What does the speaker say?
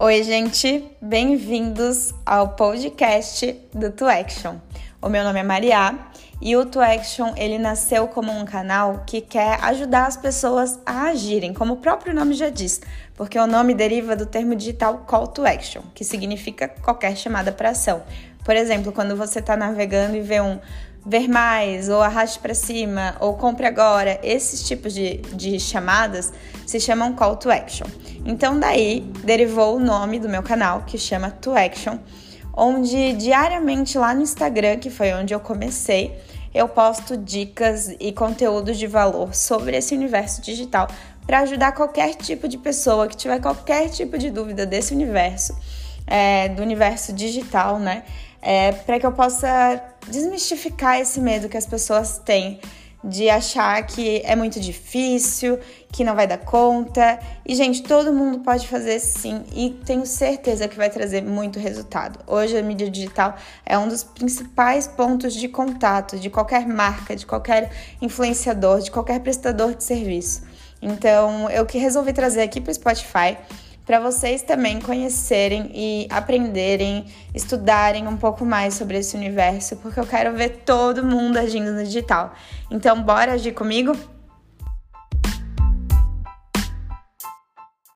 Oi, gente, bem-vindos ao podcast do To Action. O meu nome é Maria e o To Action ele nasceu como um canal que quer ajudar as pessoas a agirem, como o próprio nome já diz, porque o nome deriva do termo digital Call to Action, que significa qualquer chamada para ação. Por exemplo, quando você está navegando e vê um ver mais, ou arraste para cima, ou compre agora, esses tipos de, de chamadas se chamam call to action. Então, daí derivou o nome do meu canal, que chama To Action, onde diariamente lá no Instagram, que foi onde eu comecei, eu posto dicas e conteúdos de valor sobre esse universo digital para ajudar qualquer tipo de pessoa que tiver qualquer tipo de dúvida desse universo, é, do universo digital, né? É, para que eu possa desmistificar esse medo que as pessoas têm de achar que é muito difícil, que não vai dar conta. E, gente, todo mundo pode fazer sim e tenho certeza que vai trazer muito resultado. Hoje a mídia digital é um dos principais pontos de contato de qualquer marca, de qualquer influenciador, de qualquer prestador de serviço. Então, eu que resolvi trazer aqui para o Spotify para vocês também conhecerem e aprenderem, estudarem um pouco mais sobre esse universo, porque eu quero ver todo mundo agindo no digital. Então, bora agir comigo?